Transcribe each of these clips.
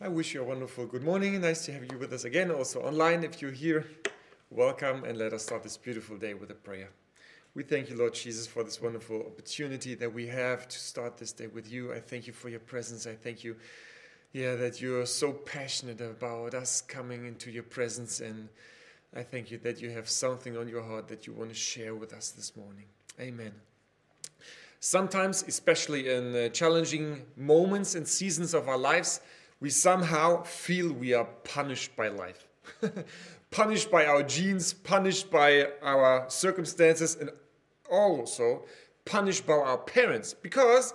I wish you a wonderful good morning. Nice to have you with us again, also online. If you're here, welcome and let us start this beautiful day with a prayer. We thank you, Lord Jesus, for this wonderful opportunity that we have to start this day with you. I thank you for your presence. I thank you, yeah, that you're so passionate about us coming into your presence. And I thank you that you have something on your heart that you want to share with us this morning. Amen. Sometimes, especially in uh, challenging moments and seasons of our lives, we somehow feel we are punished by life. punished by our genes, punished by our circumstances, and also punished by our parents. Because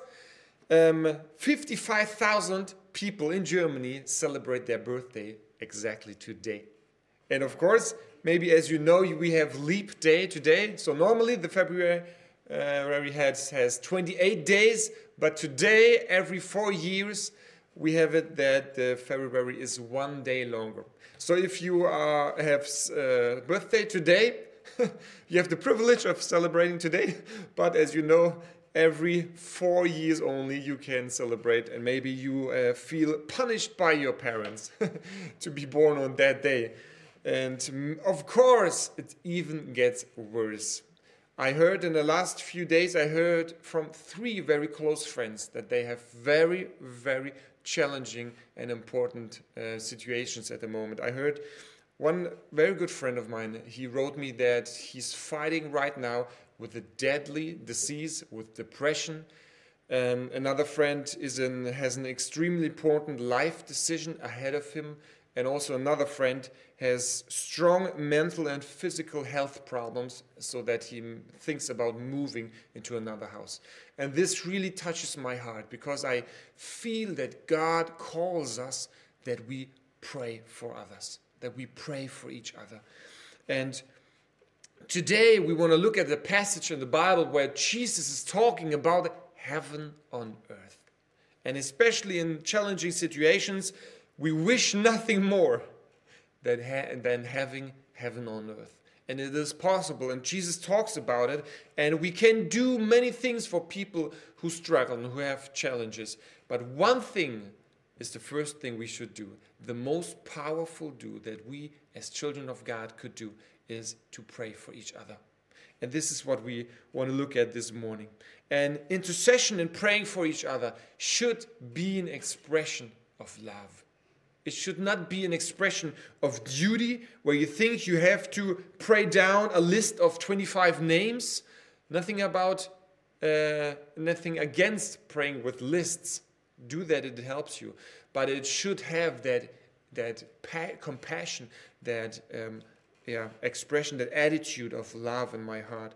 um, 55,000 people in Germany celebrate their birthday exactly today. And of course, maybe as you know, we have leap day today. So normally the February uh, has, has 28 days, but today, every four years, we have it that the February is one day longer. So if you are, have uh, birthday today, you have the privilege of celebrating today. But as you know, every four years only you can celebrate, and maybe you uh, feel punished by your parents to be born on that day. And mm, of course, it even gets worse. I heard in the last few days, I heard from three very close friends that they have very, very challenging and important uh, situations at the moment. I heard one very good friend of mine, he wrote me that he's fighting right now with a deadly disease, with depression. Um, another friend is in, has an extremely important life decision ahead of him. And also, another friend has strong mental and physical health problems, so that he thinks about moving into another house. And this really touches my heart because I feel that God calls us that we pray for others, that we pray for each other. And today we want to look at the passage in the Bible where Jesus is talking about heaven on earth. And especially in challenging situations, we wish nothing more than, ha- than having heaven on earth. And it is possible and jesus talks about it and we can do many things for people who struggle and who have challenges. But one thing is the first thing we should do. The most powerful do that we as children of god could do is to pray for each other. And this is what we want to look at this morning. And intercession and praying for each other should be an expression of love it should not be an expression of duty where you think you have to pray down a list of 25 names. Nothing about, uh, nothing against praying with lists. Do that, it helps you. But it should have that, that compassion, that um, yeah, expression, that attitude of love in my heart.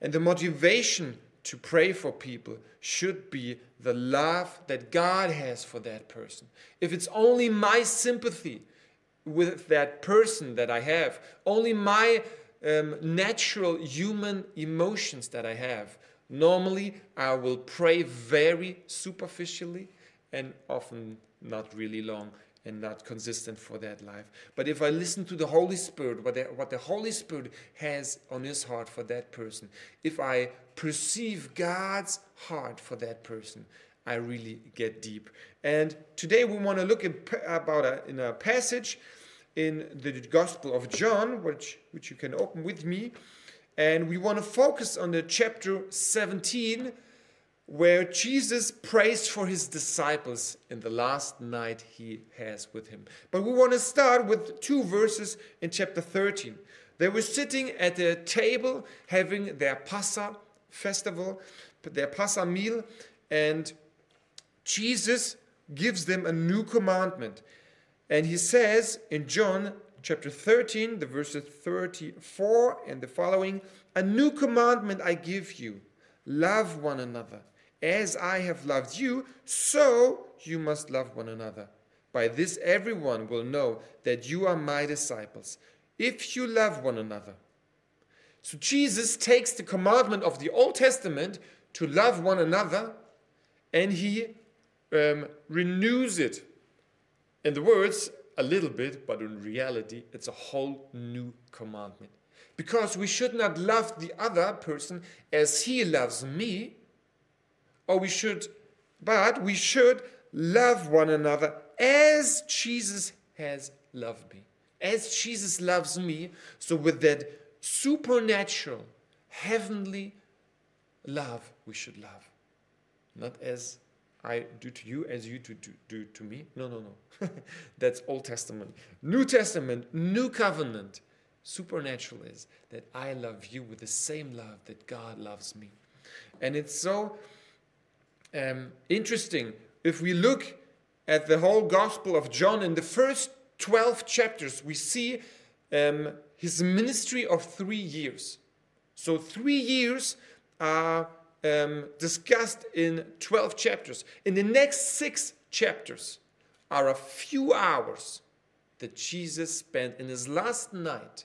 And the motivation to pray for people should be the love that God has for that person. If it's only my sympathy with that person that I have, only my um, natural human emotions that I have, normally I will pray very superficially and often not really long and not consistent for that life. But if I listen to the Holy Spirit, what the, what the Holy Spirit has on his heart for that person, if I perceive God's heart for that person, I really get deep. And today we want to look at, about a, in a passage in the Gospel of John, which, which you can open with me. And we want to focus on the chapter 17 where Jesus prays for his disciples in the last night he has with him. But we want to start with two verses in chapter 13. They were sitting at a table having their Passa festival, their Passa meal, and Jesus gives them a new commandment. And he says in John chapter 13, the verses 34 and the following, A new commandment I give you love one another. As I have loved you, so you must love one another. By this, everyone will know that you are my disciples, if you love one another. So, Jesus takes the commandment of the Old Testament to love one another and he um, renews it. In the words, a little bit, but in reality, it's a whole new commandment. Because we should not love the other person as he loves me, or we should, but we should love one another as Jesus has loved me. As Jesus loves me, so with that supernatural, heavenly love, we should love. Not as I do to you, as you do, do, do to me. No, no, no. That's Old Testament. New Testament, New Covenant. Supernatural is that I love you with the same love that God loves me. And it's so um, interesting if we look at the whole Gospel of John in the first 12 chapters, we see um, his ministry of three years. So, three years are um, discussed in 12 chapters. In the next six chapters are a few hours that Jesus spent in his last night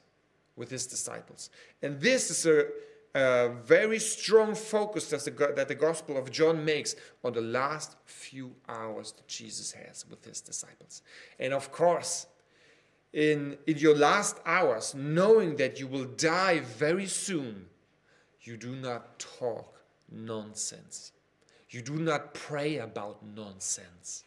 with his disciples. And this is a, a very strong focus that the, that the Gospel of John makes on the last few hours that Jesus has with his disciples. And of course, in, in your last hours, knowing that you will die very soon, you do not talk nonsense. You do not pray about nonsense.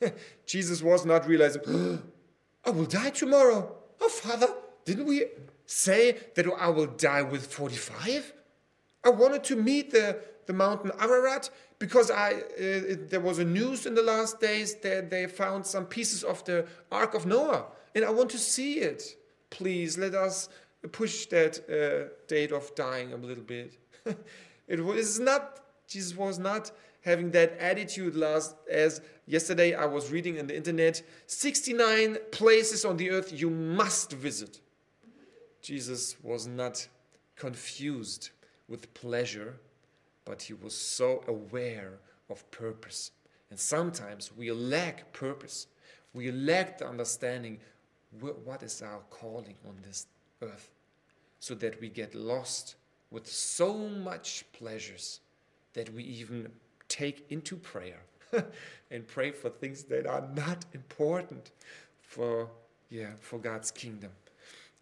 Jesus was not realizing, oh, I will die tomorrow. Oh, Father, didn't we say that I will die with 45? I wanted to meet the, the mountain Ararat because I, uh, it, there was a news in the last days that they found some pieces of the Ark of Noah, and I want to see it. Please let us push that uh, date of dying a little bit. it was not, Jesus was not having that attitude last as yesterday I was reading in the internet 69 places on the earth you must visit. Jesus was not confused with pleasure, but he was so aware of purpose. And sometimes we lack purpose. We lack the understanding what is our calling on this earth so that we get lost with so much pleasures that we even take into prayer and pray for things that are not important for yeah for God's kingdom.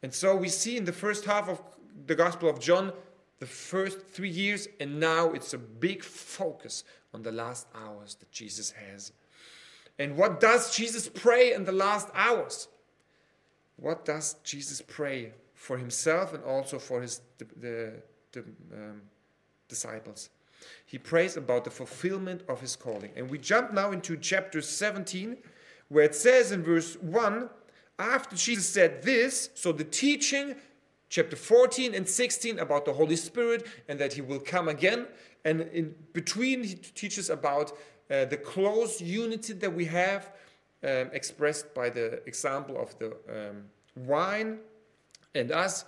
And so we see in the first half of the Gospel of John the first three years, and now it's a big focus on the last hours that Jesus has. And what does Jesus pray in the last hours? What does Jesus pray for himself and also for his the, the, the um, disciples? He prays about the fulfillment of his calling. And we jump now into chapter 17, where it says in verse 1 after Jesus said this, so the teaching, chapter 14 and 16 about the Holy Spirit and that he will come again. And in between, he teaches about uh, the close unity that we have, um, expressed by the example of the um, wine and us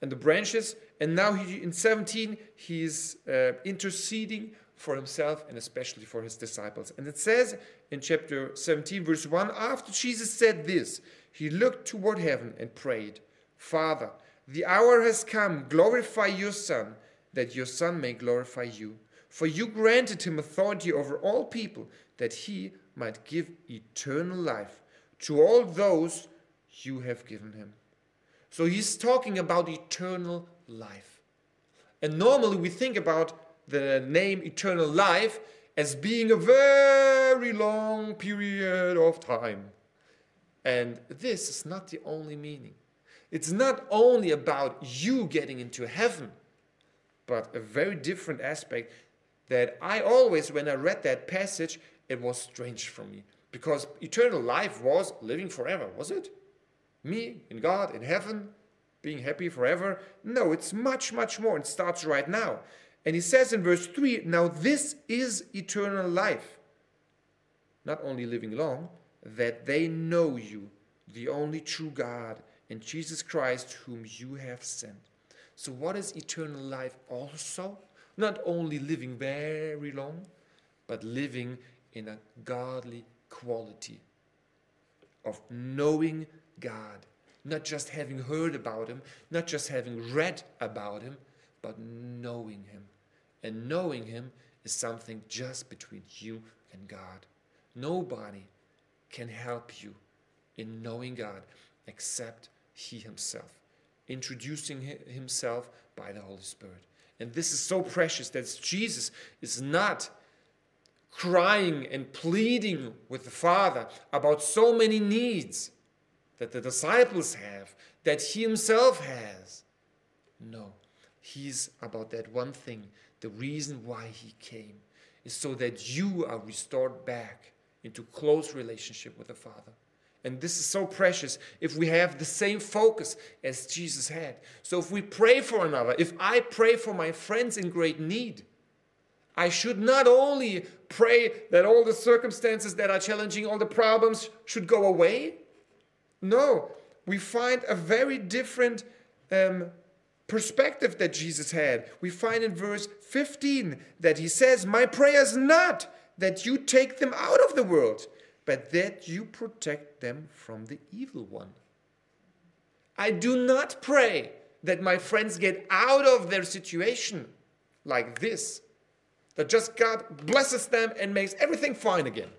and the branches. And now he, in 17, he's uh, interceding for himself and especially for his disciples. And it says in chapter 17, verse 1 after Jesus said this, he looked toward heaven and prayed, Father, the hour has come, glorify your Son, that your Son may glorify you. For you granted him authority over all people, that he might give eternal life to all those you have given him. So he's talking about eternal life. And normally we think about the name eternal life as being a very long period of time. And this is not the only meaning. It's not only about you getting into heaven, but a very different aspect that I always, when I read that passage, it was strange for me. Because eternal life was living forever, was it? Me in God, in heaven, being happy forever? No, it's much, much more. It starts right now. And he says in verse 3 Now this is eternal life. Not only living long, that they know you, the only true God, and Jesus Christ, whom you have sent. So, what is eternal life also? Not only living very long, but living in a godly quality of knowing God. Not just having heard about Him, not just having read about Him, but knowing Him. And knowing Him is something just between you and God. Nobody can help you in knowing God except He Himself, introducing Himself by the Holy Spirit. And this is so precious that Jesus is not crying and pleading with the Father about so many needs that the disciples have, that he himself has. No, he's about that one thing. The reason why he came is so that you are restored back into close relationship with the Father. And this is so precious if we have the same focus as Jesus had. So if we pray for another, if I pray for my friends in great need, I should not only pray that all the circumstances that are challenging, all the problems should go away. No, we find a very different um, perspective that Jesus had. We find in verse 15 that he says, My prayer is not that you take them out of the world but that you protect them from the evil one. I do not pray that my friends get out of their situation like this, that just God blesses them and makes everything fine again.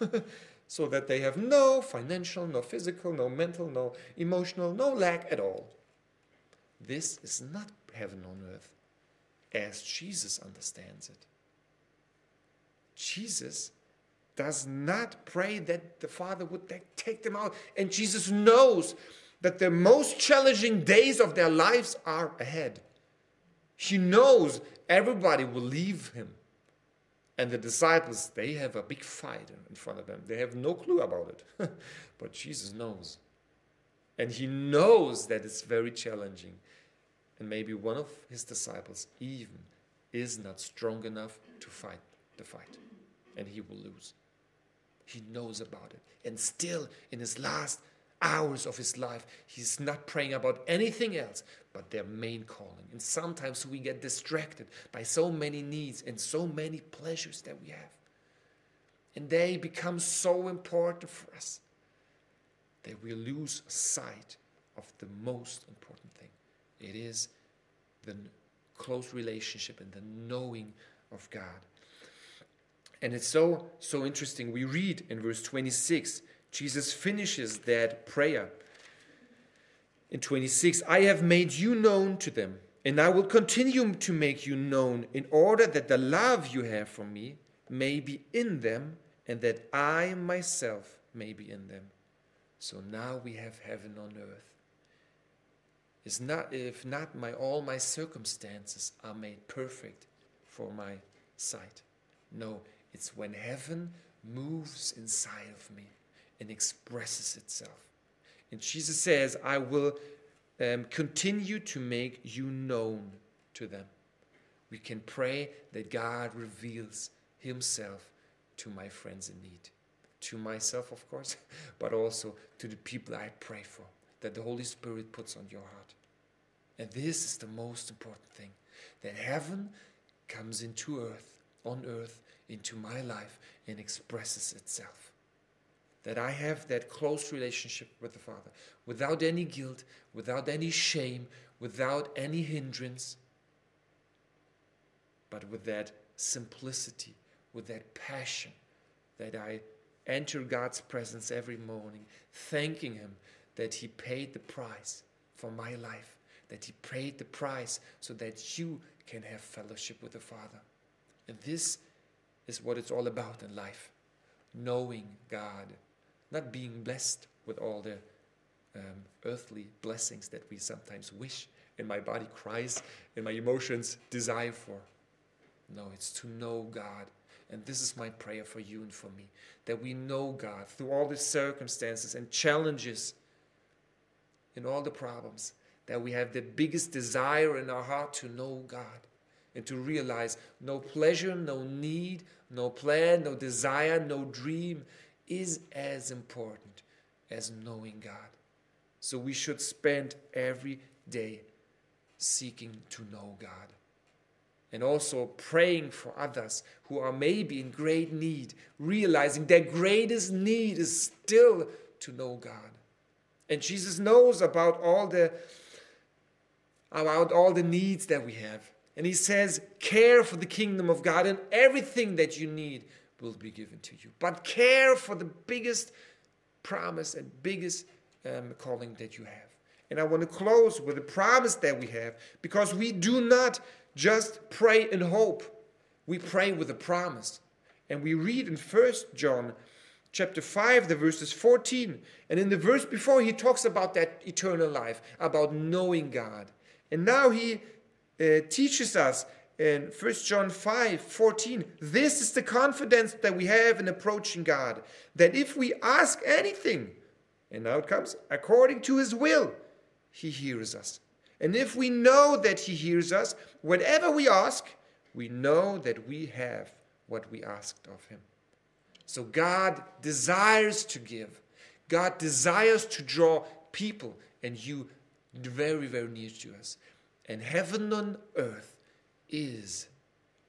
so that they have no financial, no physical, no mental, no emotional, no lack at all. This is not heaven on earth as Jesus understands it. Jesus does not pray that the Father would take them out. And Jesus knows that the most challenging days of their lives are ahead. He knows everybody will leave him. And the disciples, they have a big fight in front of them. They have no clue about it. but Jesus knows. And he knows that it's very challenging. And maybe one of his disciples even is not strong enough to fight the fight. And he will lose. He knows about it. And still, in his last hours of his life, he's not praying about anything else but their main calling. And sometimes we get distracted by so many needs and so many pleasures that we have. And they become so important for us that we lose sight of the most important thing. It is the close relationship and the knowing of God. And it's so, so interesting. We read in verse 26, Jesus finishes that prayer. In 26, I have made you known to them, and I will continue to make you known in order that the love you have for me may be in them, and that I myself may be in them. So now we have heaven on earth. Is not if not my all my circumstances are made perfect for my sight. No, it's when heaven moves inside of me and expresses itself. And Jesus says, I will um, continue to make you known to them. We can pray that God reveals Himself to my friends in need, to myself, of course, but also to the people I pray for, that the Holy Spirit puts on your heart. And this is the most important thing that heaven comes into earth, on earth, into my life and expresses itself. That I have that close relationship with the Father without any guilt, without any shame, without any hindrance, but with that simplicity, with that passion that I enter God's presence every morning, thanking Him that He paid the price for my life, that He paid the price so that you can have fellowship with the Father. And this is what it's all about in life knowing God, not being blessed with all the um, earthly blessings that we sometimes wish and my body cries and my emotions desire for. No, it's to know God. And this is my prayer for you and for me that we know God through all the circumstances and challenges and all the problems, that we have the biggest desire in our heart to know God and to realize no pleasure, no need, no plan, no desire, no dream is as important as knowing God. So we should spend every day seeking to know God. And also praying for others who are maybe in great need, realizing their greatest need is still to know God. And Jesus knows about all the about all the needs that we have. And he says, care for the kingdom of God, and everything that you need will be given to you. But care for the biggest promise and biggest um, calling that you have. And I want to close with a promise that we have because we do not just pray and hope, we pray with a promise. And we read in 1 John chapter 5, the verses 14. And in the verse before, he talks about that eternal life, about knowing God. And now he uh, teaches us in 1 John 5 14, this is the confidence that we have in approaching God, that if we ask anything, and now it comes, according to his will, he hears us. And if we know that he hears us, whatever we ask, we know that we have what we asked of him. So God desires to give. God desires to draw people and you very, very near to us. And heaven on earth is,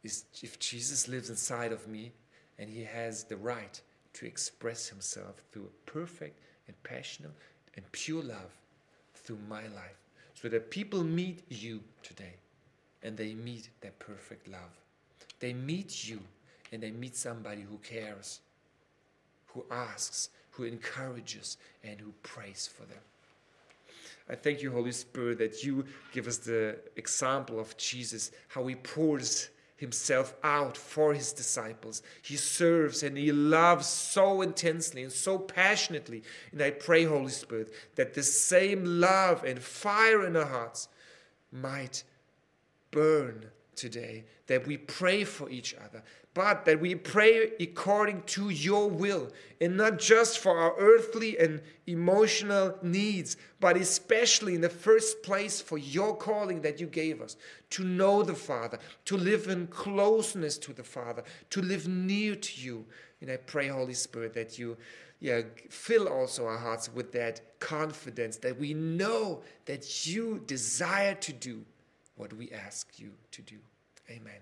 is if Jesus lives inside of me and he has the right to express himself through a perfect and passionate and pure love through my life. So that people meet you today and they meet that perfect love. They meet you and they meet somebody who cares, who asks, who encourages, and who prays for them. I thank you, Holy Spirit, that you give us the example of Jesus, how he pours himself out for his disciples. He serves and he loves so intensely and so passionately. And I pray, Holy Spirit, that the same love and fire in our hearts might burn today, that we pray for each other, but that we pray according to your will and not just for our earthly and emotional needs, but especially in the first place for your calling that you gave us to know the Father, to live in closeness to the Father, to live near to you. And I pray, Holy Spirit, that you yeah, fill also our hearts with that confidence that we know that you desire to do what we ask you to do. Amen.